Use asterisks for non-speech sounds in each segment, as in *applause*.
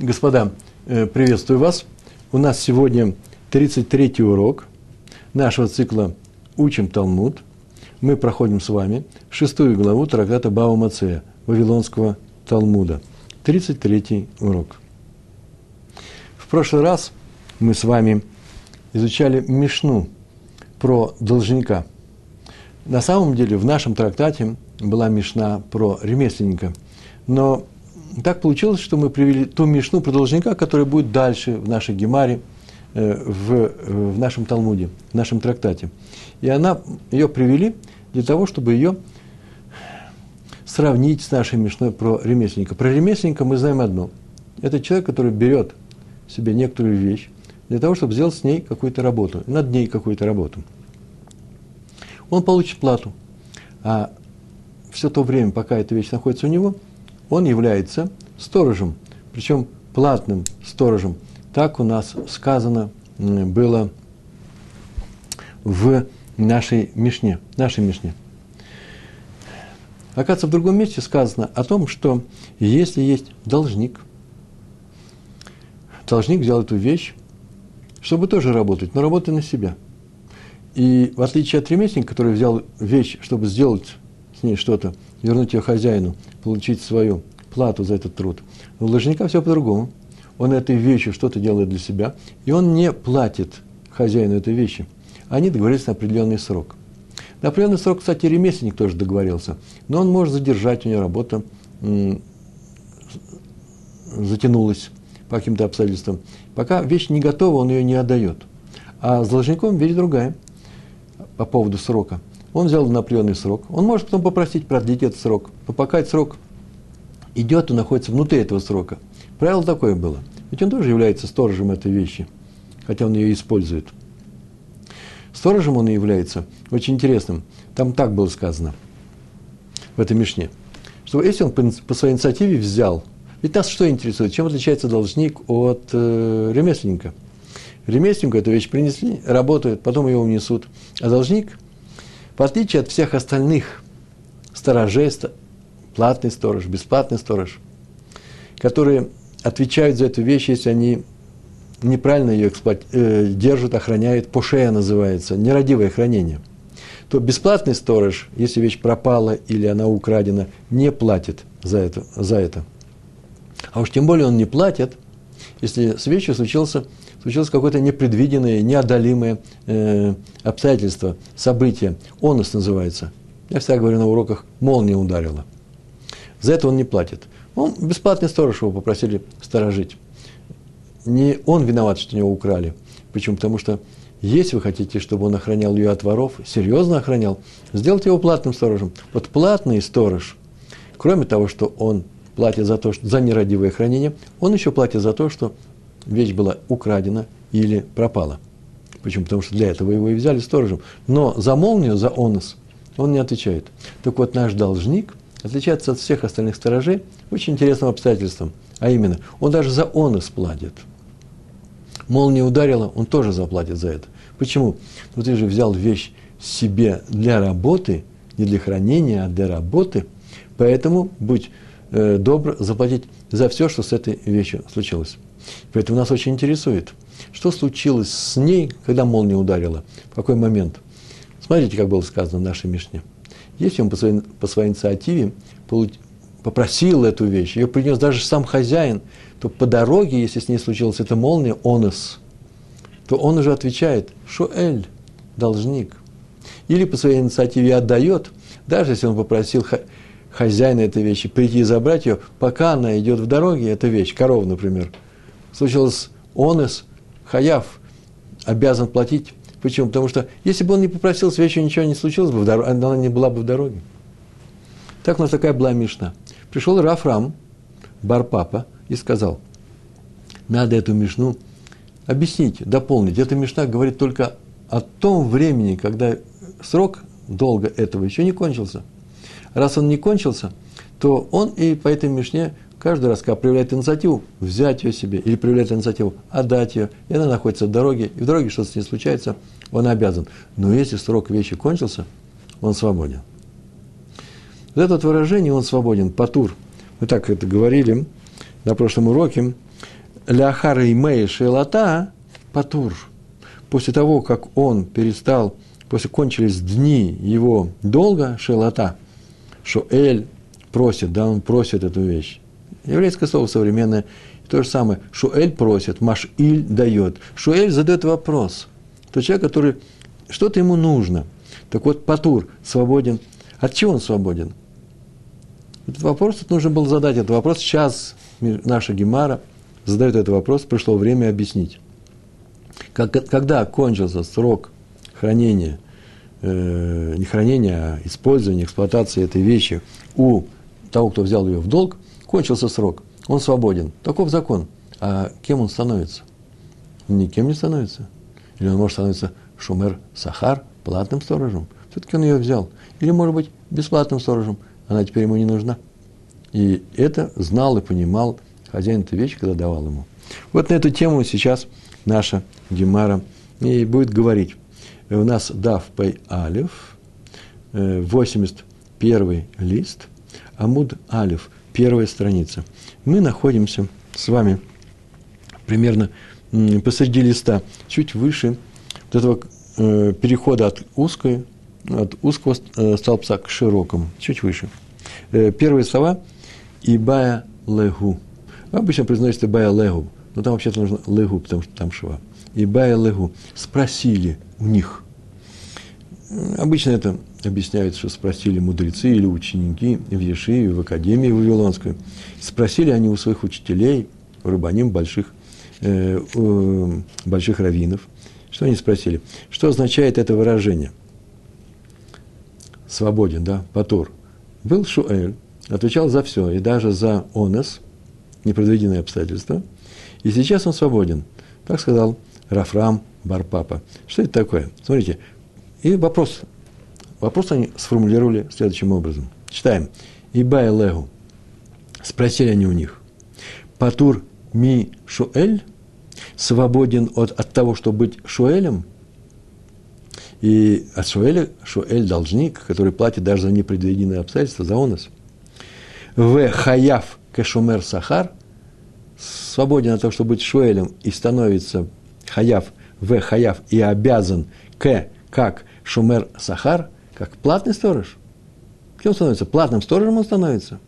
Господа, э, приветствую вас. У нас сегодня 33-й урок нашего цикла «Учим Талмуд». Мы проходим с вами шестую главу трактата Бава Мацея, Вавилонского Талмуда. 33-й урок. В прошлый раз мы с вами изучали Мишну про должника. На самом деле в нашем трактате была Мишна про ремесленника. Но так получилось, что мы привели ту Мишну про должника, которая будет дальше в нашей Гемаре, э, в, э, в нашем Талмуде, в нашем трактате. И она, ее привели для того, чтобы ее сравнить с нашей Мишной про ремесленника. Про ремесленника мы знаем одно. Это человек, который берет себе некоторую вещь для того, чтобы сделать с ней какую-то работу, над ней какую-то работу. Он получит плату. А все то время, пока эта вещь находится у него – он является сторожем, причем платным сторожем. Так у нас сказано было в нашей Мишне, нашей Мишне. Оказывается, в другом месте сказано о том, что если есть должник, должник взял эту вещь, чтобы тоже работать, но работать на себя. И в отличие от ремесленника, который взял вещь, чтобы сделать с ней что-то, вернуть ее хозяину, получить свою плату за этот труд. У должника все по-другому. Он этой вещью что-то делает для себя, и он не платит хозяину этой вещи. Они договорились на определенный срок. На определенный срок, кстати, ремесленник тоже договорился, но он может задержать, у него работа затянулась по каким-то обстоятельствам. Пока вещь не готова, он ее не отдает. А с должником вещь другая по поводу срока. Он взял на определенный срок. Он может потом попросить продлить этот срок. Но пока этот срок идет и находится внутри этого срока. Правило такое было. Ведь он тоже является сторожем этой вещи, хотя он ее использует. Сторожем он и является очень интересным. Там так было сказано в этой Мишне, что если он по своей инициативе взял, ведь нас что интересует, чем отличается должник от э, ремесленника? Ремесленнику эту вещь принесли, работают, потом ее унесут. А должник, в отличие от всех остальных сторожей, платный сторож, бесплатный сторож, которые отвечают за эту вещь, если они неправильно ее эксплуат... э, держат, охраняют, пошея называется, нерадивое хранение, то бесплатный сторож, если вещь пропала или она украдена, не платит за это. За это. А уж тем более он не платит, если с вещью случился, случилось какое-то непредвиденное, неодолимое э, обстоятельство, событие. Онос называется. Я всегда говорю на уроках, молния ударила – за это он не платит. Он бесплатный сторож его попросили сторожить. Не он виноват, что него украли. Почему? Потому что если вы хотите, чтобы он охранял ее от воров, серьезно охранял, сделайте его платным сторожем. Вот платный сторож, кроме того, что он платит за то, что, за нерадивое хранение, он еще платит за то, что вещь была украдена или пропала. Почему? Потому что для этого его и взяли сторожем. Но за молнию, за онос он не отвечает. Так вот, наш должник – отличается от всех остальных сторожей очень интересным обстоятельством. А именно, он даже за онос платит. Молния ударила, он тоже заплатит за это. Почему? Ну ты же взял вещь себе для работы, не для хранения, а для работы. Поэтому будь э, добр заплатить за все, что с этой вещью случилось. Поэтому нас очень интересует, что случилось с ней, когда молния ударила, в какой момент. Смотрите, как было сказано в нашей Мишне – если он по своей, по своей инициативе попросил эту вещь, ее принес даже сам хозяин, то по дороге, если с ней случилась эта молния, онос, то он уже отвечает, шуэль, должник. Или по своей инициативе отдает, даже если он попросил хозяина этой вещи прийти и забрать ее, пока она идет в дороге, эта вещь, корова, например, случилось онос, хаяв, обязан платить Почему? Потому что если бы он не попросил, с вещью ничего не случилось бы, она не была бы в дороге. Так у нас такая была Мишна. Пришел Рафрам, Барпапа, и сказал, надо эту Мишну объяснить, дополнить. Эта Мишна говорит только о том времени, когда срок долга этого еще не кончился. Раз он не кончился, то он и по этой Мишне каждый раз, когда проявляет инициативу, взять ее себе, или проявляет инициативу, отдать ее, и она находится в дороге, и в дороге что-то с ней случается, он обязан. Но если срок вещи кончился, он свободен. Вот это выражение «он свободен», «патур», мы так это говорили на прошлом уроке, ляхара и мея шелота патур. После того, как он перестал, после кончились дни его долга шелота, что Эль просит, да, он просит эту вещь. Еврейское слово современное, то же самое. Шуэль просит, Машиль дает. Шуэль задает вопрос. То человек, который что-то ему нужно. Так вот, Патур свободен. От чего он свободен? Этот вопрос тут нужно было задать. Этот вопрос сейчас наша Гемара задает этот вопрос. Пришло время объяснить. Как, когда кончился срок хранения, э, не хранения, а использования, эксплуатации этой вещи у того, кто взял ее в долг, кончился срок, он свободен. Таков закон. А кем он становится? Никем не становится. Или он может становиться шумер сахар, платным сторожем. Все-таки он ее взял. Или, может быть, бесплатным сторожем. Она теперь ему не нужна. И это знал и понимал хозяин этой вещи, когда давал ему. Вот на эту тему сейчас наша Гемара и будет говорить. У нас Дав Пей Алиф, 81 э, лист, Амуд Алиф, первая страница. Мы находимся с вами примерно посреди листа, чуть выше вот этого э, перехода от узкой, от узкого э, столбца к широкому, чуть выше. Первые слова – Ибая Легу. Обычно произносится Ибая Легу, но там вообще-то нужно Легу, потому что там шва и Байлегу спросили у них. Обычно это объясняется, что спросили мудрецы или ученики в Ешиве, в Академии Вавилонской. Спросили они у своих учителей, у рыбаним больших, э, э, больших раввинов. Что они спросили? Что означает это выражение? Свободен, да, Патур. Был Шуэль, отвечал за все, и даже за онес, непредвиденные обстоятельства. И сейчас он свободен. Так сказал Рафрам Барпапа. Что это такое? Смотрите. И вопрос. Вопрос они сформулировали следующим образом. Читаем. Ибай Легу. Спросили они у них. Патур ми шуэль? Свободен от, от того, чтобы быть шуэлем? И от шуэля шуэль должник, который платит даже за непредвиденные обстоятельства, за онос. В хаяв кешумер сахар свободен от того, чтобы быть шуэлем и становится хаяв, в хаяв и обязан к, как шумер сахар, как платный сторож. Кем становится? Платным сторожем он становится.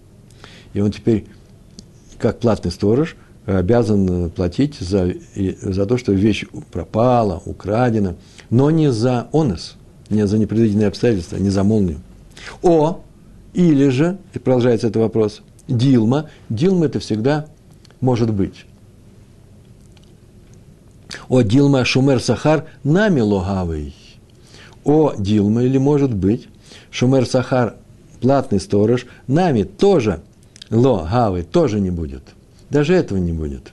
И он теперь, как платный сторож, обязан платить за, за то, что вещь пропала, украдена, но не за онос, не за непредвиденные обстоятельства, не за молнию. О, или же, и продолжается этот вопрос, Дилма. Дилма это всегда может быть. О Дилма Шумер Сахар нами логавый. О Дилма, или может быть, Шумер Сахар, платный сторож, нами тоже логавый, тоже не будет. Даже этого не будет.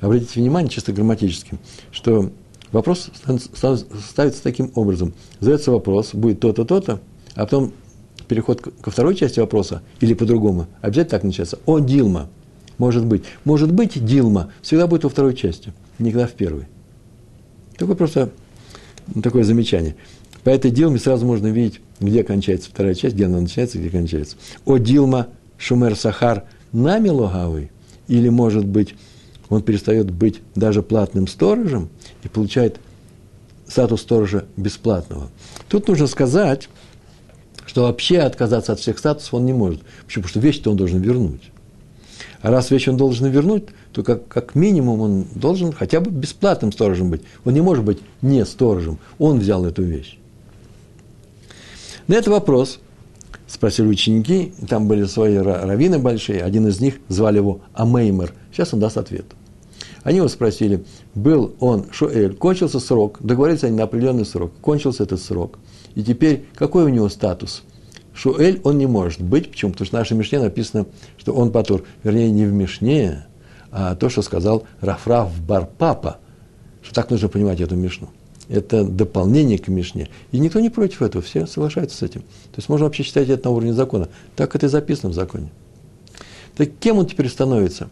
Обратите внимание, чисто грамматически, что вопрос ставится таким образом. Задается вопрос, будет то-то, то-то, а потом переход ко второй части вопроса, или по-другому, обязательно так начинается. О, Дилма, может быть. Может быть, Дилма всегда будет во второй части никогда в первый. Такое просто такое замечание. По этой Дилме сразу можно видеть, где кончается вторая часть, где она начинается, где кончается. О Дилма Шумер Сахар нами логавый, или, может быть, он перестает быть даже платным сторожем и получает статус сторожа бесплатного. Тут нужно сказать, что вообще отказаться от всех статусов он не может. Почему? Потому что вещь-то он должен вернуть. А раз вещь он должен вернуть, то как, как минимум он должен хотя бы бесплатным сторожем быть. Он не может быть не сторожем. Он взял эту вещь. На этот вопрос спросили ученики, там были свои раввины большие, один из них звали его Амеймер. Сейчас он даст ответ. Они его спросили, был он Шуэль, кончился срок, договорились они на определенный срок, кончился этот срок. И теперь какой у него статус? Шуэль он не может быть. Почему? Потому что в нашей Мишне написано, что он Патур. Вернее, не в Мишне, а то, что сказал Рафраф Барпапа. Что так нужно понимать эту Мишну. Это дополнение к Мишне. И никто не против этого, все соглашаются с этим. То есть можно вообще считать это на уровне закона. Так это и записано в законе. Так кем он теперь становится?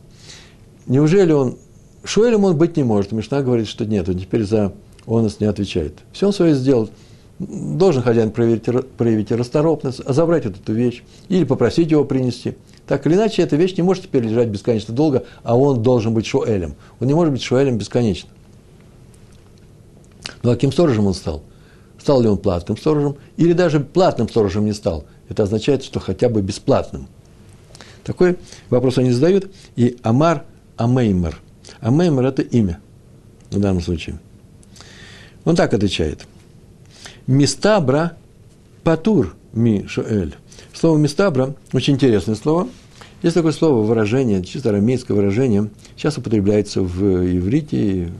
Неужели он... Шуэлем он быть не может. Мишна говорит, что нет, он теперь за онос не отвечает. Все он свое сделал должен хозяин проявить, проявить расторопность, а забрать эту вещь или попросить его принести. Так или иначе, эта вещь не может теперь лежать бесконечно долго, а он должен быть шуэлем. Он не может быть шуэлем бесконечно. А каким сторожем он стал? Стал ли он платным сторожем? Или даже платным сторожем не стал? Это означает, что хотя бы бесплатным. Такой вопрос они задают. И Амар Амеймер. Амеймер – это имя в данном случае. Он так отвечает. Мистабра патур ми шоэль. Слово мистабра – очень интересное слово. Есть такое слово, выражение, чисто арамейское выражение. Сейчас употребляется в иврите,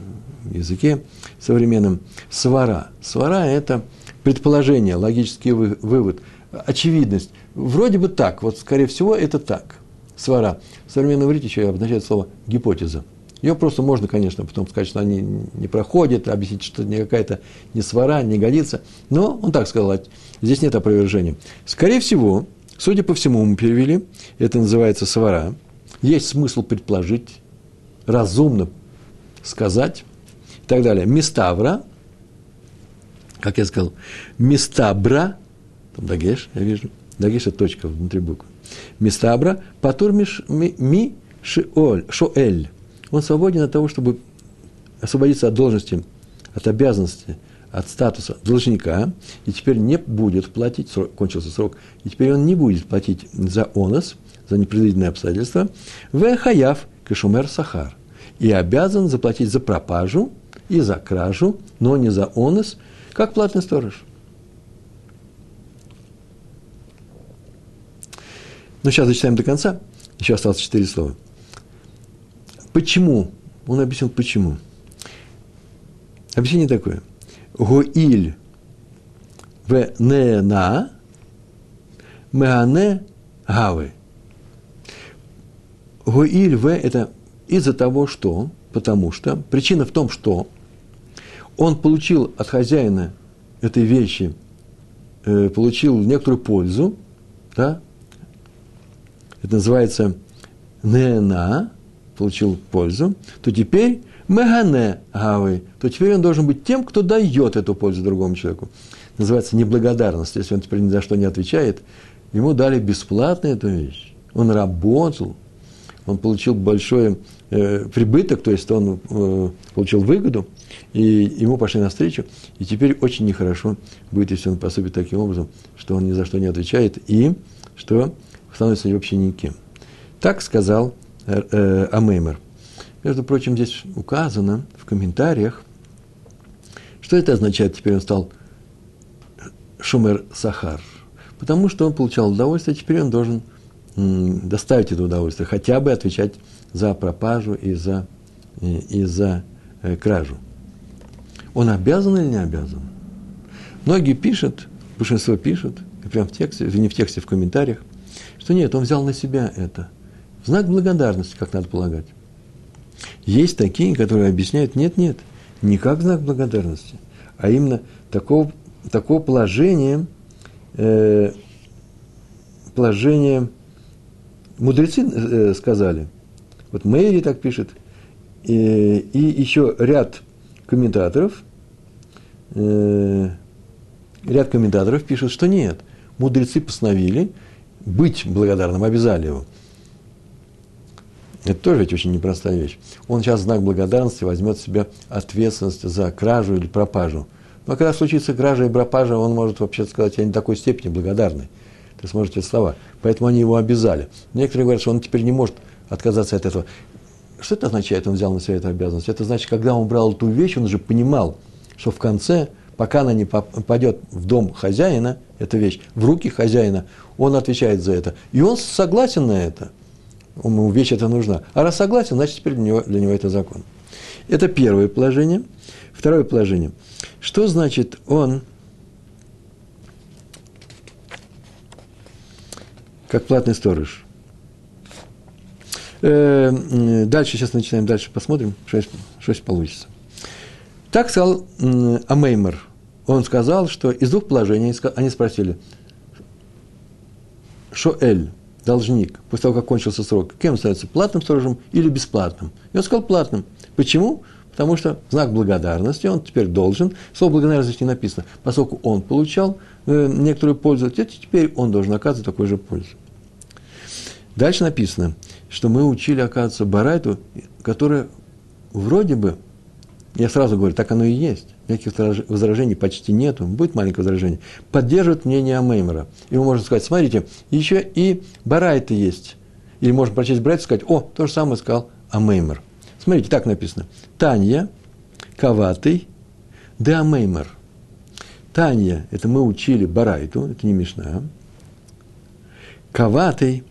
языке современном. Свара. Свара – это предположение, логический вывод, очевидность. Вроде бы так, вот скорее всего это так. Свара. В современном иврите еще обозначает слово гипотеза. Ее просто можно, конечно, потом сказать, что она не, не проходит, объяснить, что это какая-то не свара, не годится. Но он так сказал, здесь нет опровержения. Скорее всего, судя по всему, мы перевели, это называется свара. Есть смысл предположить, разумно сказать так далее. Миставра, как я сказал, мистабра, там дагеш, я вижу, дагеш – это точка внутри буквы. Мистабра, патур ми, ми шиоль, шоэль он свободен от того, чтобы освободиться от должности, от обязанности, от статуса должника, и теперь не будет платить, срок, кончился срок, и теперь он не будет платить за онос, за непредвиденные обстоятельства, в хаяв кашумер сахар, и обязан заплатить за пропажу и за кражу, но не за онос, как платный сторож. Ну, сейчас зачитаем до конца. Еще осталось четыре слова. Почему? Он объяснил, почему. Объяснение такое. Гоиль в нена меане гавы. Гоиль в – это из-за того, что, потому что, причина в том, что он получил от хозяина этой вещи, э, получил некоторую пользу, да, это называется нена, получил пользу, то теперь мегане гавы, то теперь он должен быть тем, кто дает эту пользу другому человеку. Называется неблагодарность. Если он теперь ни за что не отвечает, ему дали бесплатно эту вещь. Он работал, он получил большой э, прибыток, то есть он э, получил выгоду, и ему пошли навстречу, и теперь очень нехорошо будет, если он поступит таким образом, что он ни за что не отвечает, и что становится вообще никем. Так сказал э, э, Амеймер. Между прочим, здесь указано в комментариях, что это означает, теперь он стал Шумер Сахар. Потому что он получал удовольствие, теперь он должен м, доставить это удовольствие, хотя бы отвечать за пропажу и за, и, и за э, кражу. Он обязан или не обязан? Многие пишут, большинство пишут, прям в тексте, не в тексте, в комментариях, что нет, он взял на себя это – знак благодарности, как надо полагать. Есть такие, которые объясняют, нет, нет, не как знак благодарности, а именно такого, такого положения, э, положения, мудрецы э, сказали, вот Мэри так пишет, э, и еще ряд комментаторов, э, ряд комментаторов пишут, что нет, мудрецы постановили быть благодарным, обязали его – это тоже ведь очень непростая вещь. Он сейчас знак благодарности возьмет в себя ответственность за кражу или пропажу. Но когда случится кража и пропажа, он может вообще сказать, я не такой степени благодарный. Ты сможете слова. Поэтому они его обязали. Некоторые говорят, что он теперь не может отказаться от этого. Что это означает, он взял на себя эту обязанность? Это значит, когда он брал эту вещь, он уже понимал, что в конце, пока она не попадет в дом хозяина, эта вещь, в руки хозяина, он отвечает за это. И он согласен на это – ему вещь это нужна. А раз согласен, значит, теперь для него, для него это закон. Это первое положение. Второе положение. Что значит он, как платный сторож? Э, дальше, сейчас начинаем, дальше посмотрим, что, что получится. Так сказал Амеймер. Он сказал, что из двух положений они спросили, Шоэль, должник, после того, как кончился срок, кем становится, платным сторожем или бесплатным? И он сказал платным. Почему? Потому что знак благодарности, он теперь должен, слово благодарность не написано, поскольку он получал э, некоторую пользу, теперь он должен оказывать такую же пользу. Дальше написано, что мы учили, оказывается, Барайту, которая вроде бы, я сразу говорю, так оно и есть, никаких возражений почти нету, будет маленькое возражение, поддерживает мнение Амеймера. И мы можем сказать, смотрите, еще и Барайта есть. Или можно прочесть Барайту и сказать, о, то же самое сказал Амеймер. Смотрите, так написано. Танья, Каватый, де Амеймер. Танья, это мы учили Барайту, это не Мишна. Каватый,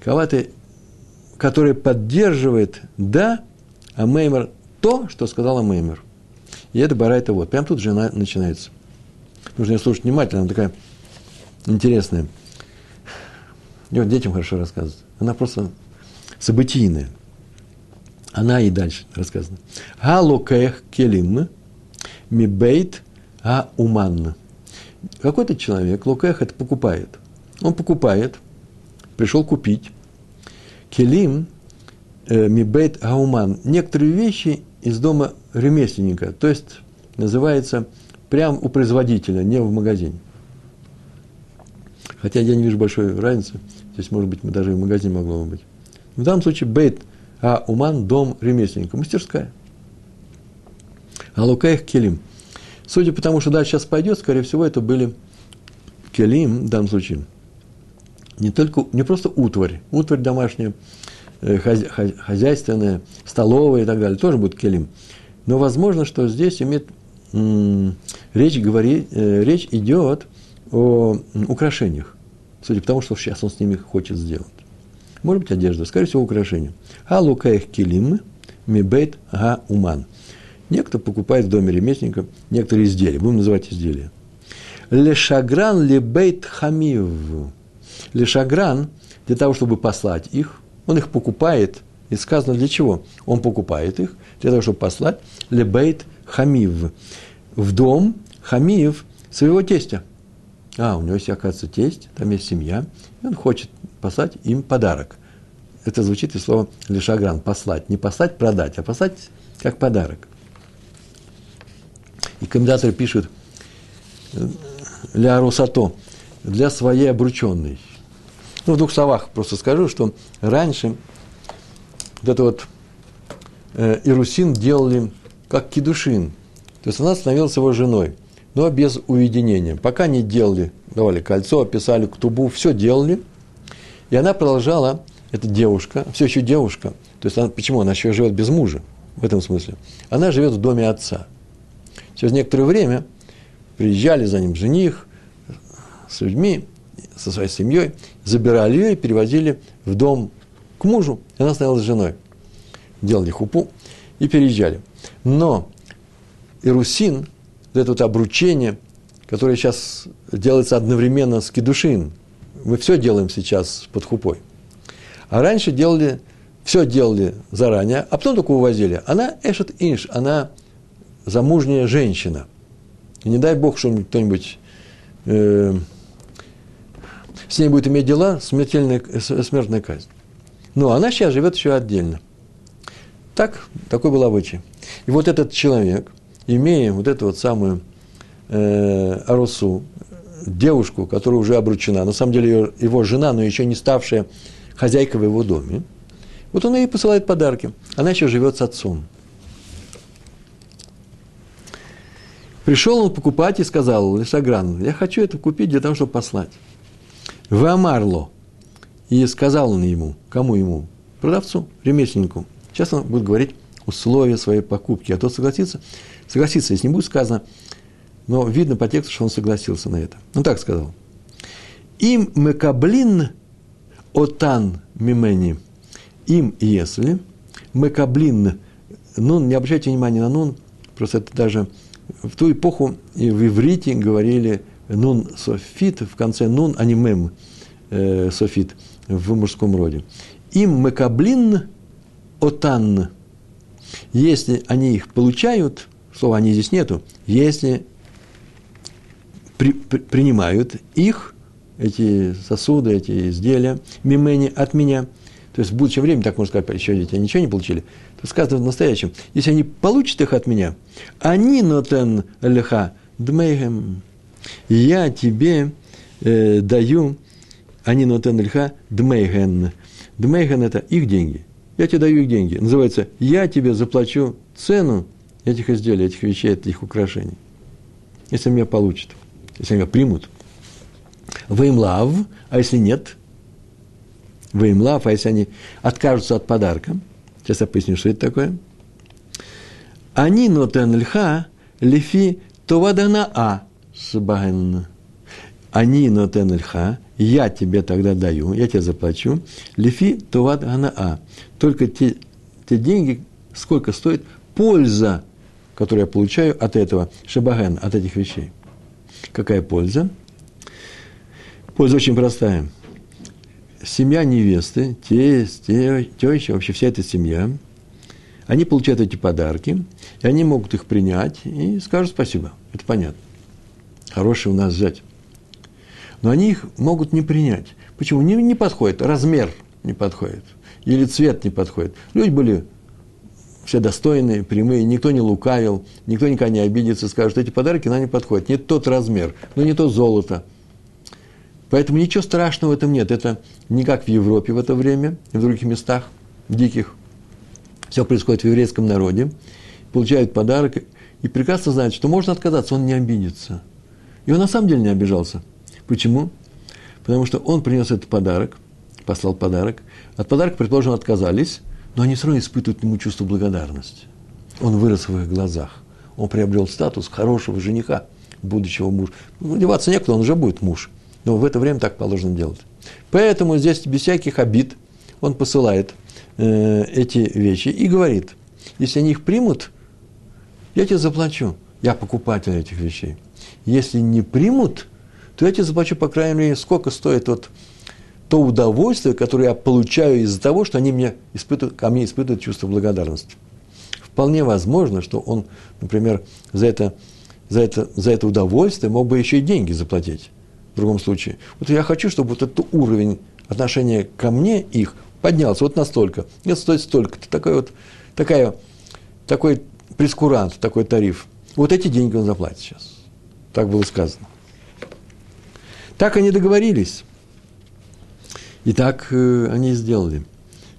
Каватый, который поддерживает да, а Меймер то, что сказала Меймер. И это Барайта вот. Прям тут же начинается. Нужно ее слушать внимательно, она такая интересная. И вот детям хорошо рассказывает. Она просто событийная. Она и дальше рассказана. Галукех келим мибейт а уман. Какой-то человек, лукех это покупает. Он покупает, пришел купить. Келим э, мибейт ауман. Некоторые вещи из дома ремесленника, то есть называется прямо у производителя, не в магазине. Хотя я не вижу большой разницы. Здесь, может быть, мы даже и в магазине могло бы быть. В данном случае бейт а уман – дом ремесленника, мастерская. А лукаих келим. Судя по тому, что дальше сейчас пойдет, скорее всего, это были келим в данном случае – не только, не просто утварь, утварь домашняя, э, хозяйственная, столовая и так далее, тоже будет келим. Но возможно, что здесь имеет речь, говори, э, речь идет о украшениях, судя по тому, что сейчас он с ними хочет сделать. Может быть, одежда, скорее всего, украшения. А лукаих келим, мибейт га уман. Некто покупает в доме ремесленника некоторые изделия, будем называть изделия. Лешагран лебейт хамив Лешагран, для того, чтобы послать их, он их покупает, и сказано для чего? Он покупает их для того, чтобы послать лебейт хамив, в дом хамив своего тестя. А, у него есть, оказывается, тесть, там есть семья, и он хочет послать им подарок. Это звучит из слова лешагран, послать. Не послать, продать, а послать как подарок. И комментаторы пишут, ля русато, для своей обрученной. Ну, в двух словах просто скажу, что раньше вот это вот э, Ирусин делали как кедушин. То есть она становилась его женой, но без уединения. Пока не делали, давали кольцо, описали ктубу, все делали. И она продолжала, эта девушка, все еще девушка, то есть она, почему? Она еще живет без мужа, в этом смысле. Она живет в доме отца. Через некоторое время приезжали за ним жених с людьми, со своей семьей, забирали ее и перевозили в дом к мужу, и она стояла с женой. Делали хупу и переезжали. Но Ирусин, это вот обручение, которое сейчас делается одновременно с кедушин, мы все делаем сейчас под хупой. А раньше делали, все делали заранее, а потом только увозили. Она эшет инш, она замужняя женщина. И не дай бог, что кто-нибудь э, с ней будет иметь дела, смертная казнь. Но она сейчас живет еще отдельно. Так, такой был обычай. И вот этот человек, имея вот эту вот самую э, Арусу, девушку, которая уже обручена, на самом деле ее, его жена, но еще не ставшая хозяйкой в его доме, вот он ей посылает подарки. Она еще живет с отцом. Пришел он покупать и сказал Лешагран, я хочу это купить для того, чтобы послать. Вамарло. И сказал он ему, кому ему? Продавцу, ремесленнику. Сейчас он будет говорить условия своей покупки. А тот согласится, согласится, если не будет сказано, но видно по тексту, что он согласился на это. Ну, так сказал. Им мекаблин отан мимени. Им, если мекаблин, нун, не обращайте внимания на нун, просто это даже в ту эпоху и в иврите говорили – нун софит, в конце нун, а не мем э, софит в мужском роде. Им мекаблин отан. Если они их получают, слова они здесь нету, если при, при, принимают их, эти сосуды, эти изделия, мимени от меня, то есть в будущем времени, так можно сказать, еще дети ничего не получили, то сказано в настоящем, если они получат их от меня, они нотен леха я тебе э, даю, они нотен льха дмейген, Дмейхан – это их деньги. Я тебе даю их деньги. Называется «Я тебе заплачу цену этих изделий, этих вещей, этих украшений». Если меня получат, если меня примут. Ваимлав, а если нет? Ваимлав, а если они откажутся от подарка? Сейчас я поясню, что это такое. Они нотен льха лифи товадана а сбаген. Они нотен льха, я тебе тогда даю, я тебе заплачу, лифи товад а. Только те, те деньги, сколько стоит польза, которую я получаю от этого шабаген, от этих вещей. Какая польза? Польза очень простая. Семья невесты, тесть, теща, вообще вся эта семья, они получают эти подарки, и они могут их принять и скажут спасибо. Это понятно. Хороший у нас взять. Но они их могут не принять. Почему? Не, не подходит, размер не подходит. Или цвет не подходит. Люди были все достойные, прямые, никто не лукавил, никто никогда не обидится, скажет, эти подарки нам не подходят. Не тот размер, но не то золото, Поэтому ничего страшного в этом нет. Это не как в Европе в это время, и в других местах, диких. Все происходит в еврейском народе. Получают подарок и прекрасно знают, что можно отказаться, он не обидится. И он на самом деле не обижался. Почему? Потому что он принес этот подарок, послал подарок. От подарка, предположим, отказались, но они все равно испытывают ему чувство благодарности. Он вырос в их глазах. Он приобрел статус хорошего жениха, будущего мужа. Ну, деваться некуда, он уже будет муж – но в это время так положено делать. Поэтому здесь без всяких обид он посылает э, эти вещи и говорит, если они их примут, я тебе заплачу. Я покупатель этих вещей. Если не примут, то я тебе заплачу, по крайней мере, сколько стоит вот то удовольствие, которое я получаю из-за того, что они мне испытывают, ко мне испытывают чувство благодарности. Вполне возможно, что он, например, за это, за это, за это удовольствие мог бы еще и деньги заплатить в другом случае. Вот я хочу, чтобы вот этот уровень отношения ко мне их поднялся вот настолько. Это стоит столько-то. Такой вот, такая, такой прескурант, такой тариф. Вот эти деньги он заплатит сейчас. Так было сказано. Так они договорились. И так э, они сделали.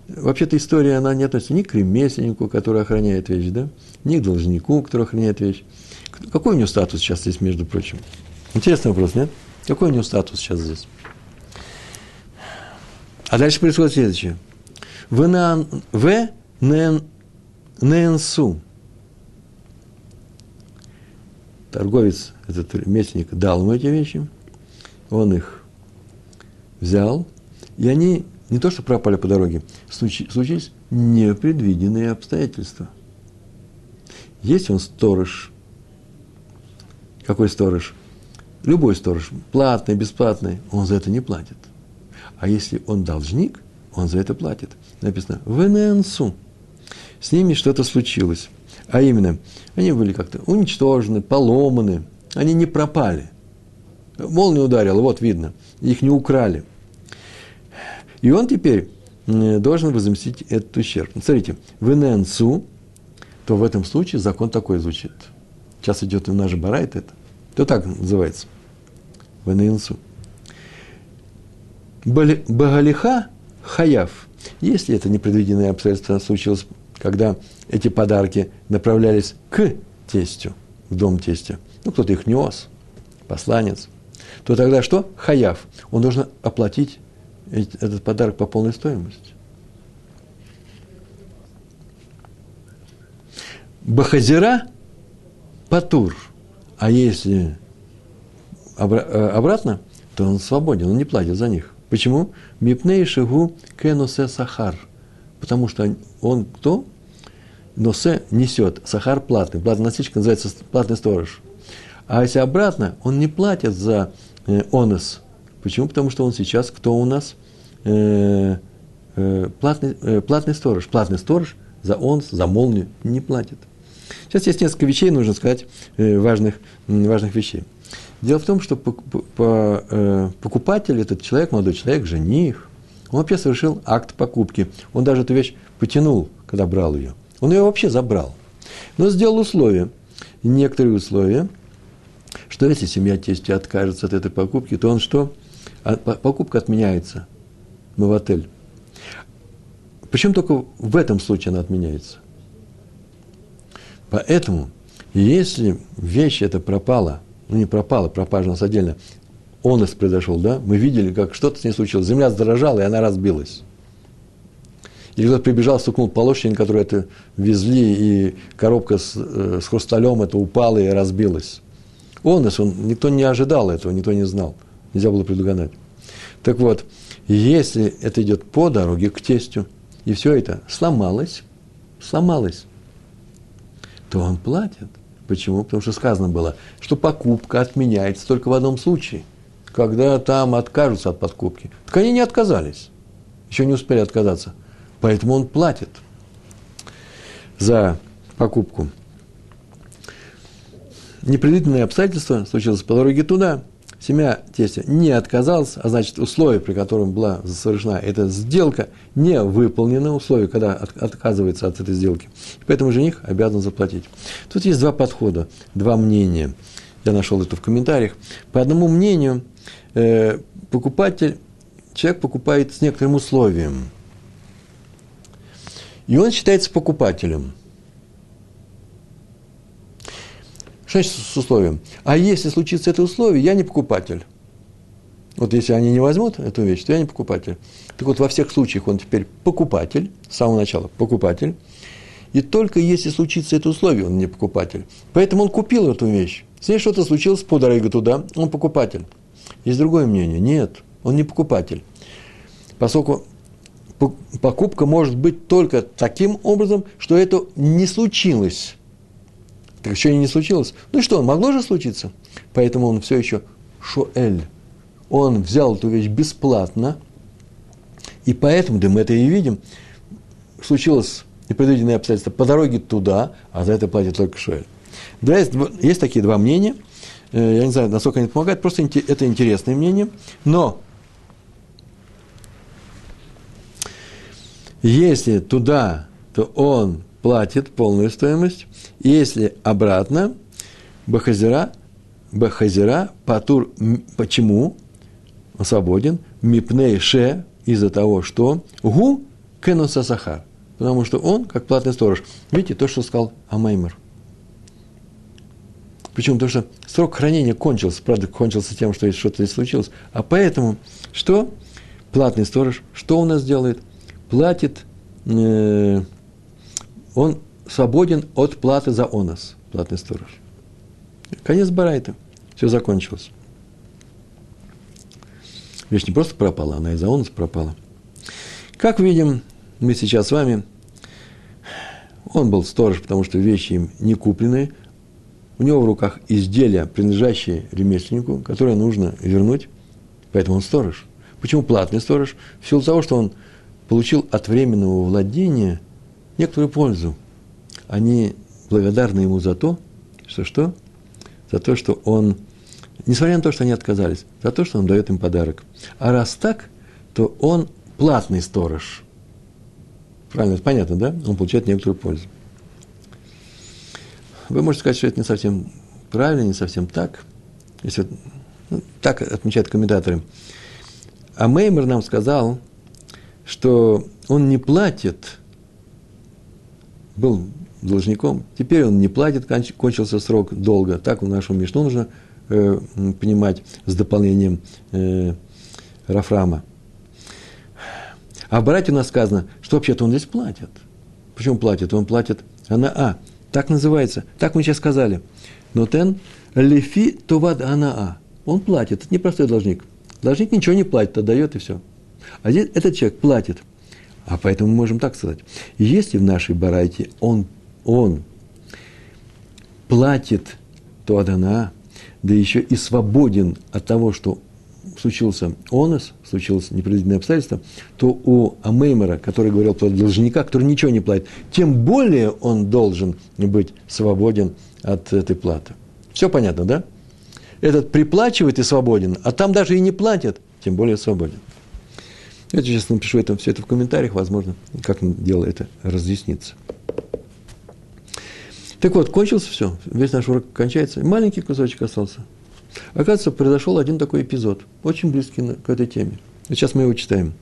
Вообще-то история, она не относится ни к ремесленнику, который охраняет вещь, да, ни к должнику, который охраняет вещь. Какой у него статус сейчас здесь, между прочим? Интересный вопрос, нет? Какой у него статус сейчас здесь? А дальше происходит следующее. В, на, в ненсу. Торговец, этот ремесленник, дал ему эти вещи. Он их взял. И они не то, что пропали по дороге, случились непредвиденные обстоятельства. Есть он сторож. Какой сторож? Любой сторож, платный, бесплатный, он за это не платит. А если он должник, он за это платит. Написано в ННСУ. С ними что-то случилось. А именно, они были как-то уничтожены, поломаны, они не пропали. Молния ударила, вот видно, их не украли. И он теперь должен возместить этот ущерб. Смотрите, в ННСУ, то в этом случае закон такой звучит. Сейчас идет в наш барайт это. То так называется. Ванеилсу. Багалиха хаяв. Если это непредвиденное обстоятельство случилось, когда эти подарки направлялись к тестю, в дом тестя, ну, кто-то их нес, посланец, то тогда что? Хаяв. Он должен оплатить этот подарок по полной стоимости. Бахазира – патур. А если Э, обратно, то он свободен, он не платит за них. Почему? Мипней шигу кеносе сахар. Потому что он кто? Носе несет. Сахар платный. Платный носильщик называется платный сторож. А если обратно, он не платит за э, онос. Почему? Потому что он сейчас кто у нас? Э, э, платный, э, платный сторож. Платный сторож за онс, за молнию не платит. Сейчас есть несколько вещей, нужно сказать, э, важных, важных вещей. Дело в том, что э, покупатель, этот человек, молодой человек, жених, он вообще совершил акт покупки. Он даже эту вещь потянул, когда брал ее. Он ее вообще забрал. Но сделал условия, некоторые условия, что если семья тестя откажется от этой покупки, то он что? А, покупка отменяется. Мы в отель. Почему только в этом случае она отменяется? Поэтому, если вещь эта пропала, ну не пропала, пропажа у нас отдельно, онос произошел, да, мы видели, как что-то с ней случилось, земля задрожала, и она разбилась. Или кто-то прибежал, стукнул по лошади, на которую это везли, и коробка с, э, с хрусталем это упала и разбилась. Онос, он, никто не ожидал этого, никто не знал. Нельзя было предугадать. Так вот, если это идет по дороге к тестю, и все это сломалось, сломалось, то он платит. Почему? Потому что сказано было, что покупка отменяется только в одном случае, когда там откажутся от подкупки. Так они не отказались, еще не успели отказаться. Поэтому он платит за покупку. Непредвиденные обстоятельства случилось по дороге туда – семья тестя не отказалась, а значит, условие, при котором была совершена эта сделка, не выполнено, условие, когда от, отказывается от этой сделки. Поэтому жених обязан заплатить. Тут есть два подхода, два мнения. Я нашел это в комментариях. По одному мнению, э, покупатель, человек покупает с некоторым условием. И он считается покупателем – Что значит с условием? А если случится это условие, я не покупатель. Вот если они не возьмут эту вещь, то я не покупатель. Так вот, во всех случаях он теперь покупатель, с самого начала покупатель. И только если случится это условие, он не покупатель. Поэтому он купил эту вещь. С ней что-то случилось по дороге туда, он покупатель. Есть другое мнение. Нет, он не покупатель. Поскольку покупка может быть только таким образом, что это не случилось. Так еще и не случилось. Ну что, могло же случиться? Поэтому он все еще шоэль. Он взял эту вещь бесплатно, и поэтому, да мы это и видим, случилось непредвиденные обстоятельства по дороге туда, а за это платит только шоэль. Да, есть, есть такие два мнения. Э, я не знаю, насколько они помогают, просто это интересное мнение. Но если туда, то он платит полную стоимость, если обратно, Бахазира, Бахазира, Патур, почему? Он свободен. Мипней Ше, из-за того, что Гу Кенуса Сахар. Потому что он, как платный сторож. Видите, то, что сказал Амаймер. Причем то, что срок хранения кончился, правда, кончился тем, что что-то здесь случилось. А поэтому, что платный сторож, что у нас делает? Платит, э, он свободен от платы за онос, платный сторож. Конец барайта. Все закончилось. Вещь не просто пропала, она и за онос пропала. Как видим, мы сейчас с вами, он был сторож, потому что вещи им не куплены, у него в руках изделия, принадлежащие ремесленнику, которое нужно вернуть, поэтому он сторож. Почему платный сторож? В силу того, что он получил от временного владения некоторую пользу – они благодарны ему за то, что что? За то, что он, несмотря на то, что они отказались, за то, что он дает им подарок. А раз так, то он платный сторож. Правильно, понятно, да? Он получает некоторую пользу. Вы можете сказать, что это не совсем правильно, не совсем так. Если, ну, так отмечают комментаторы. А Меймер нам сказал, что он не платит, был должником. Теперь он не платит, кончился срок долго. Так в нашем Мишну нужно э, понимать с дополнением э, Рафрама. А в Барате у нас сказано, что вообще-то он здесь платит. Почему платит? Он платит она а. Так называется. Так мы сейчас сказали. Но тен лефи товад а. Он платит. Это непростой должник. Должник ничего не платит, отдает и все. А здесь этот человек платит. А поэтому мы можем так сказать. Если в нашей барайте он он платит то Адана, да еще и свободен от того, что случился онос, случилось непредвиденное обстоятельство, то у Амеймера, который говорил про должника, который ничего не платит, тем более он должен быть свободен от этой платы. Все понятно, да? Этот приплачивает и свободен, а там даже и не платят, тем более свободен. Я сейчас напишу это, все это в комментариях, возможно, как дело это разъяснится. Так вот, кончился все, весь наш урок кончается, маленький кусочек остался. Оказывается, произошел один такой эпизод, очень близкий к этой теме. Сейчас мы его читаем.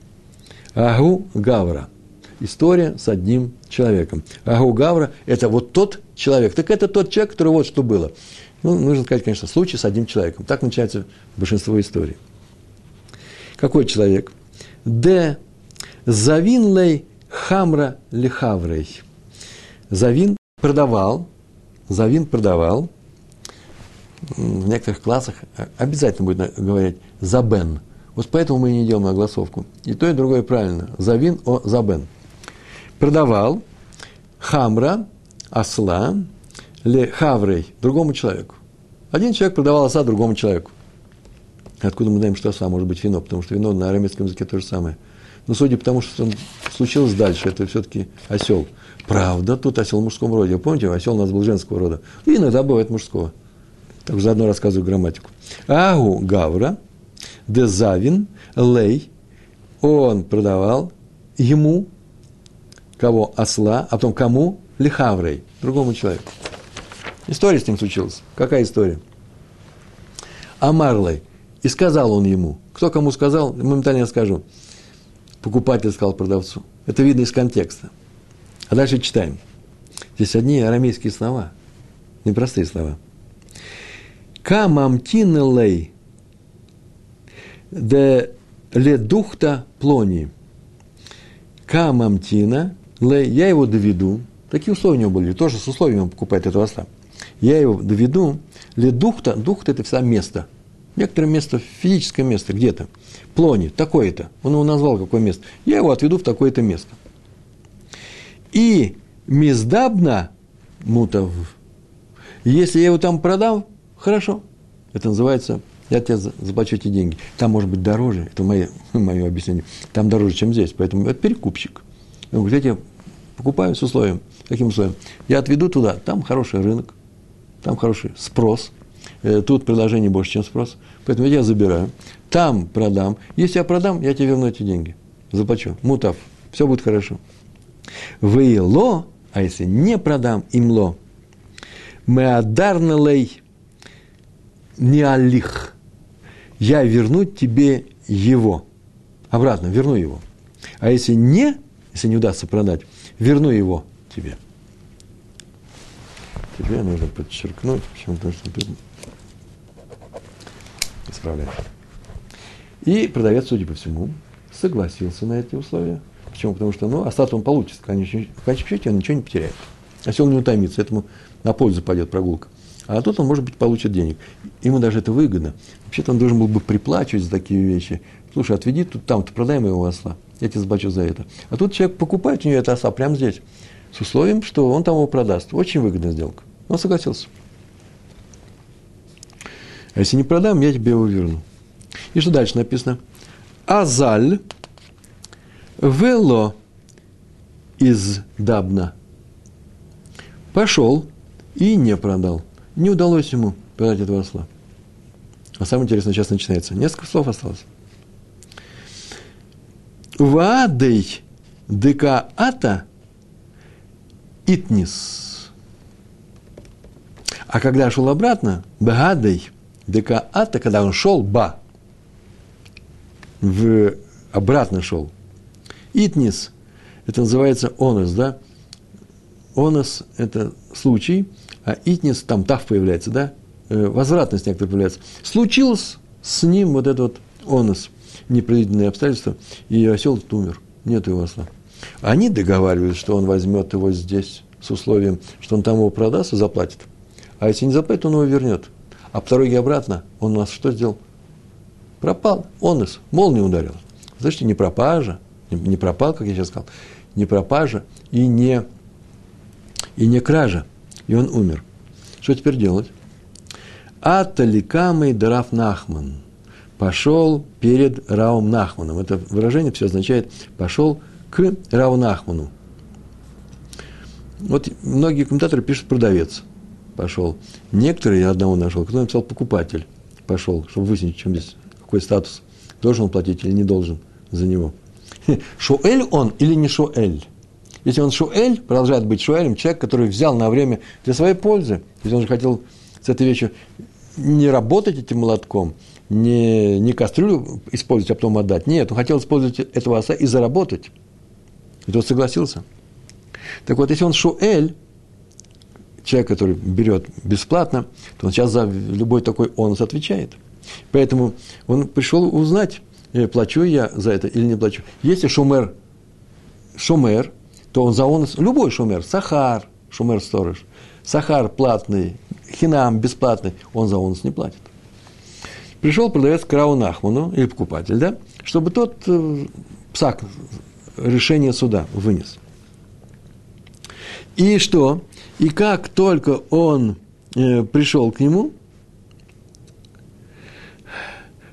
Агу Гавра. история с одним человеком. Агу Гавра – это вот тот человек. Так это тот человек, который вот что было. Ну, нужно сказать, конечно, случай с одним человеком. Так начинается большинство историй. Какой человек? Д. Завинлей хамра лихаврей. Завин продавал, Завин продавал, в некоторых классах обязательно будет говорить «забен». Вот поэтому мы и не делаем огласовку. И то, и другое правильно. Завин о забен. Продавал хамра, осла, ле хаврей, другому человеку. Один человек продавал оса другому человеку. Откуда мы знаем, что оса может быть вино? Потому что вино на арамейском языке то же самое. Но судя по тому, что случилось дальше, это все-таки осел. Правда, тут осел в мужском роде. Помните, осел у нас был женского рода. И иногда бывает мужского. Так заодно рассказываю грамматику. Агу Гавра, Дезавин, Лей, он продавал ему, кого? Осла, а потом кому? Лихаврей, другому человеку. История с ним случилась. Какая история? Амарлей. И сказал он ему. Кто кому сказал, моментально я скажу. Покупатель сказал продавцу. Это видно из контекста. А дальше читаем. Здесь одни арамейские слова. Непростые слова. Камамтинелей де ледухта плони. Камамтина лей, я его доведу. Такие условия у него были, тоже с условием он покупает этого осла. Я его доведу. Ледухта, духта – это всегда место. Некоторое место, физическое место, где-то. Плони, такое-то. Он его назвал, какое место. Я его отведу в такое-то место. И миздабна мутав. Если я его там продам, Хорошо. Это называется, я тебе заплачу эти деньги. Там может быть дороже, это мое, *laughs* мое объяснение, там дороже, чем здесь. Поэтому это перекупщик. Он говорит, я тебе покупаю с условием. Каким условием? Я отведу туда, там хороший рынок, там хороший спрос, э, тут предложение больше, чем спрос, поэтому я забираю, там продам. Если я продам, я тебе верну эти деньги, заплачу. Мутав, все будет хорошо. Выело, а если не продам, имло, меадарналей не алих. Я верну тебе его. Обратно, верну его. А если не, если не удастся продать, верну его тебе. Тебе нужно подчеркнуть, почему то, что ты исправляешь. И продавец, судя по всему, согласился на эти условия. Почему? Потому что, ну, остаток он получит. В конечном счете он ничего не потеряет. Если он не утомится, этому на пользу пойдет прогулка. А тут он, может быть, получит денег. Ему даже это выгодно. Вообще-то он должен был бы приплачивать за такие вещи. Слушай, отведи тут там-то, продай моего осла. Я тебе заплачу за это. А тут человек покупает у нее это оса прямо здесь. С условием, что он там его продаст. Очень выгодная сделка. Он согласился. А если не продам, я тебе его верну. И что дальше написано? Азаль вело из Дабна. Пошел и не продал. Не удалось ему продать этого осла. А самое интересное сейчас начинается. Несколько слов осталось. Ваадей дека ата итнис. А когда шел обратно, бгадей дека ата, когда он шел, ба, в, обратно шел. Итнис, это называется онос, да? Онос – это случай – а итнис, там тав появляется, да, э, возвратность некоторая появляется. Случилось с ним вот этот вот онос, непредвиденные обстоятельства, и осел умер, нет его осла. Они договариваются, что он возьмет его здесь с условием, что он там его продаст и заплатит. А если не заплатит, он его вернет. А по дороге обратно он у нас что сделал? Пропал. Онос. Молния ударил. Значит, не пропажа, не пропал, как я сейчас сказал, не пропажа и не, и не кража и он умер. Что теперь делать? Аталикамый Драф Нахман пошел перед Раум Нахманом. Это выражение все означает пошел к Рау Нахману. Вот многие комментаторы пишут продавец пошел. Некоторые, я одного нашел, кто написал покупатель пошел, чтобы выяснить, чем здесь, какой статус. Должен он платить или не должен за него. *laughs* Шоэль он или не Шоэль? Если он шуэль, продолжает быть шуэлем, человек, который взял на время для своей пользы, если он же хотел с этой вещью не работать этим молотком, не, не кастрюлю использовать, а потом отдать. Нет, он хотел использовать этого оса и заработать. И тот согласился. Так вот, если он шуэль, человек, который берет бесплатно, то он сейчас за любой такой онус отвечает. Поэтому он пришел узнать, э, плачу я за это или не плачу. Если шумер, шумер, то он за онус, любой шумер, сахар, шумер сторож, сахар платный, хинам бесплатный, он за онус не платит. Пришел продавец к Нахману, или покупатель, да, чтобы тот э, псак, решение суда вынес. И что? И как только он э, пришел к нему,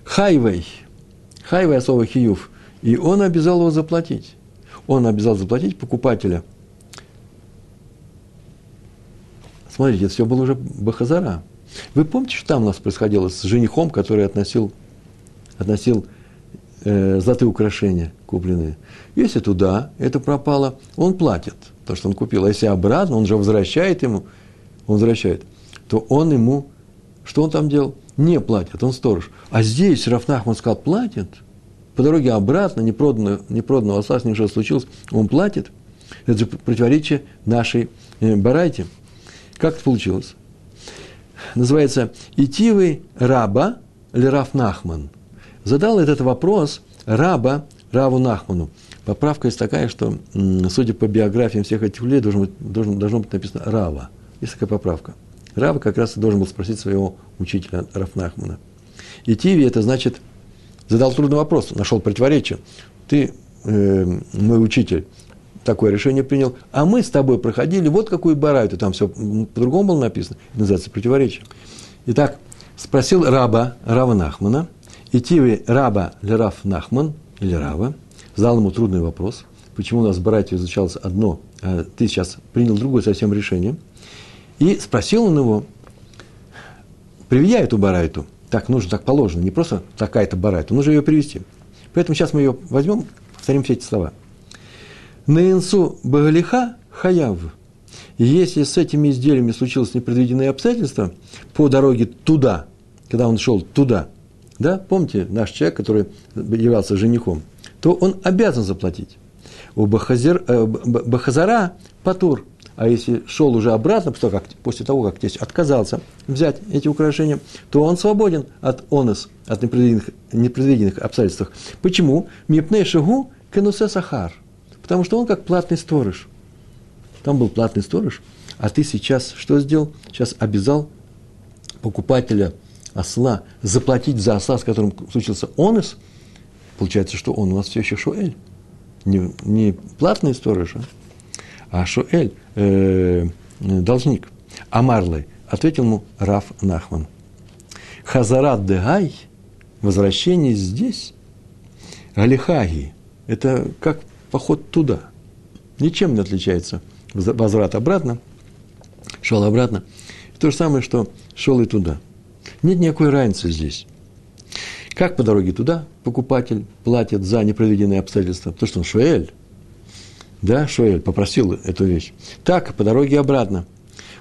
хайвей, хайвей особо хиюв, и он обязал его заплатить. Он обязал заплатить покупателя. Смотрите, это все было уже Бахазара. Вы помните, что там у нас происходило с женихом, который относил, относил э, золотые украшения купленные? Если туда это пропало, он платит то, что он купил. А если обратно, он же возвращает ему, он возвращает, то он ему, что он там делал? Не платит, он сторож. А здесь Рафнахман сказал, платит. По дороге обратно, непроданного, непроданного осла, с ним что случилось, он платит. Это же противоречие нашей э, барайте. Как это получилось? Называется «Итивый раба или Раф Нахман». Задал этот вопрос раба Раву Нахману. Поправка есть такая, что, судя по биографиям всех этих людей, должен быть, должен, должно быть написано Рава. Есть такая поправка. Рава как раз должен был спросить своего учителя Рафнахмана. И Тиви это значит, задал трудный вопрос, нашел противоречие. Ты, э, мой учитель, такое решение принял, а мы с тобой проходили вот какую барайту, там все по-другому было написано, называется противоречие. Итак, спросил раба Рава Нахмана, и Тиви раба Лераф Нахман, или Рава, задал ему трудный вопрос, почему у нас в изучалось одно, а ты сейчас принял другое совсем решение. И спросил он его, приведя эту барайту, так нужно, так положено, не просто такая-то барайта, нужно ее привести. Поэтому сейчас мы ее возьмем, повторим все эти слова. Наинсу багалиха хаяв. Если с этими изделиями случилось непредвиденное обстоятельство по дороге туда, когда он шел туда, да, помните наш человек, который являлся женихом, то он обязан заплатить. У Бахазир, э, Бахазара патур. А если шел уже обратно, после того, как, после того, как тесть отказался взять эти украшения, то он свободен от онос, от непредвиденных, непредвиденных обстоятельств. Почему? Мипней шагу кенусе сахар. Потому что он как платный сторож. Там был платный сторож, а ты сейчас что сделал? Сейчас обязал покупателя осла заплатить за осла, с которым случился онос – Получается, что он у нас все еще Шуэль. Не, не платный сторож, а Шуэль, э, должник. А Марлей ответил ему Раф Нахман. Хазарат Дегай, возвращение здесь, Алихаги, это как поход туда. Ничем не отличается возврат обратно, шел обратно. То же самое, что шел и туда. Нет никакой разницы здесь. Как по дороге туда покупатель платит за непредвиденные обстоятельства? Потому что он Шуэль. Да, Шуэль попросил эту вещь. Так, по дороге обратно.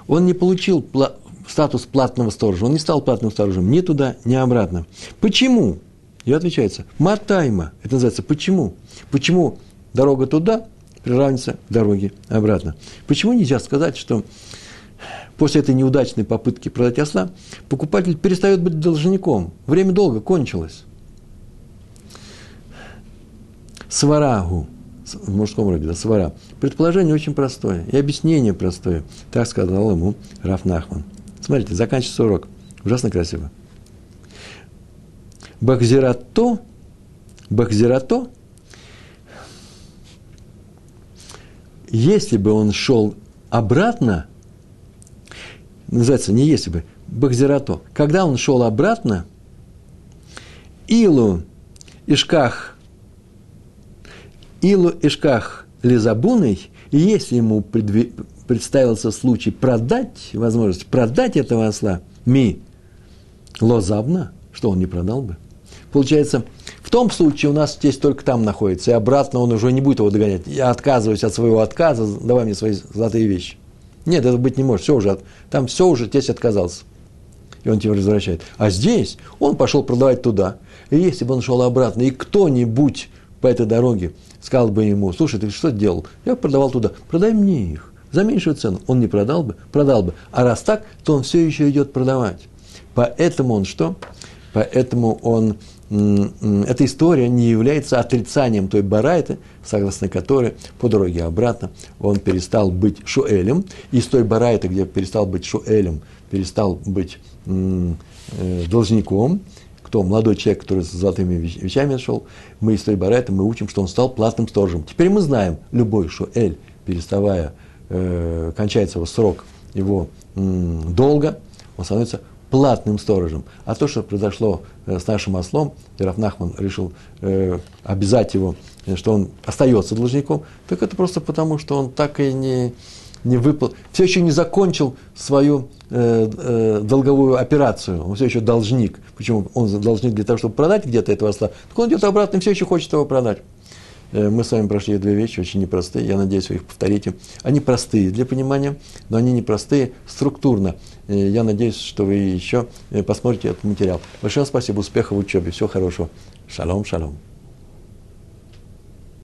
Он не получил пла- статус платного сторожа. Он не стал платным сторожем ни туда, ни обратно. Почему? И отвечается, матайма. Это называется почему? Почему дорога туда приравнивается к дороге обратно? Почему нельзя сказать, что после этой неудачной попытки продать осла, покупатель перестает быть должником. Время долго кончилось. Сварагу, в мужском роде, да, свара. Предположение очень простое, и объяснение простое. Так сказал ему Раф Нахман. Смотрите, заканчивается урок. Ужасно красиво. Бахзирато, Бахзирато, если бы он шел обратно, называется не если бы, Бахзирато. Когда он шел обратно, Илу Ишках, Илу Ишках Лизабуной, если ему представился случай продать, возможность продать этого осла, ми, лозабна, что он не продал бы. Получается, в том случае у нас здесь только там находится, и обратно он уже не будет его догонять. Я отказываюсь от своего отказа, давай мне свои золотые вещи. Нет, это быть не может. Все уже, там все уже тесть отказался. И он тебе возвращает. А здесь он пошел продавать туда. И если бы он шел обратно, и кто-нибудь по этой дороге сказал бы ему, слушай, ты что делал? Я продавал туда, продай мне их за меньшую цену. Он не продал бы, продал бы. А раз так, то он все еще идет продавать. Поэтому он что? Поэтому он, эта история не является отрицанием той барайты, согласно которой по дороге обратно он перестал быть шуэлем. И с той барайты, где перестал быть шуэлем, перестал быть э, должником, кто молодой человек, который с золотыми вещами шел, мы из той барайты мы учим, что он стал платным сторожем. Теперь мы знаем, любой шуэль, переставая, э, кончается его срок его м, долга, он становится платным сторожем. А то, что произошло э, с нашим ослом, и Рафнахман решил э, обязать его, э, что он остается должником, так это просто потому, что он так и не, не выпал, все еще не закончил свою э, э, долговую операцию, он все еще должник. Почему он должник для того, чтобы продать где-то этого осла? Так он идет обратно и все еще хочет его продать. Э, мы с вами прошли две вещи очень непростые, я надеюсь, вы их повторите. Они простые для понимания, но они непростые структурно. Э, я надеюсь, что вы еще э, посмотрите этот материал. Большое спасибо, успехов в учебе, всего хорошего. Шалом, шалом.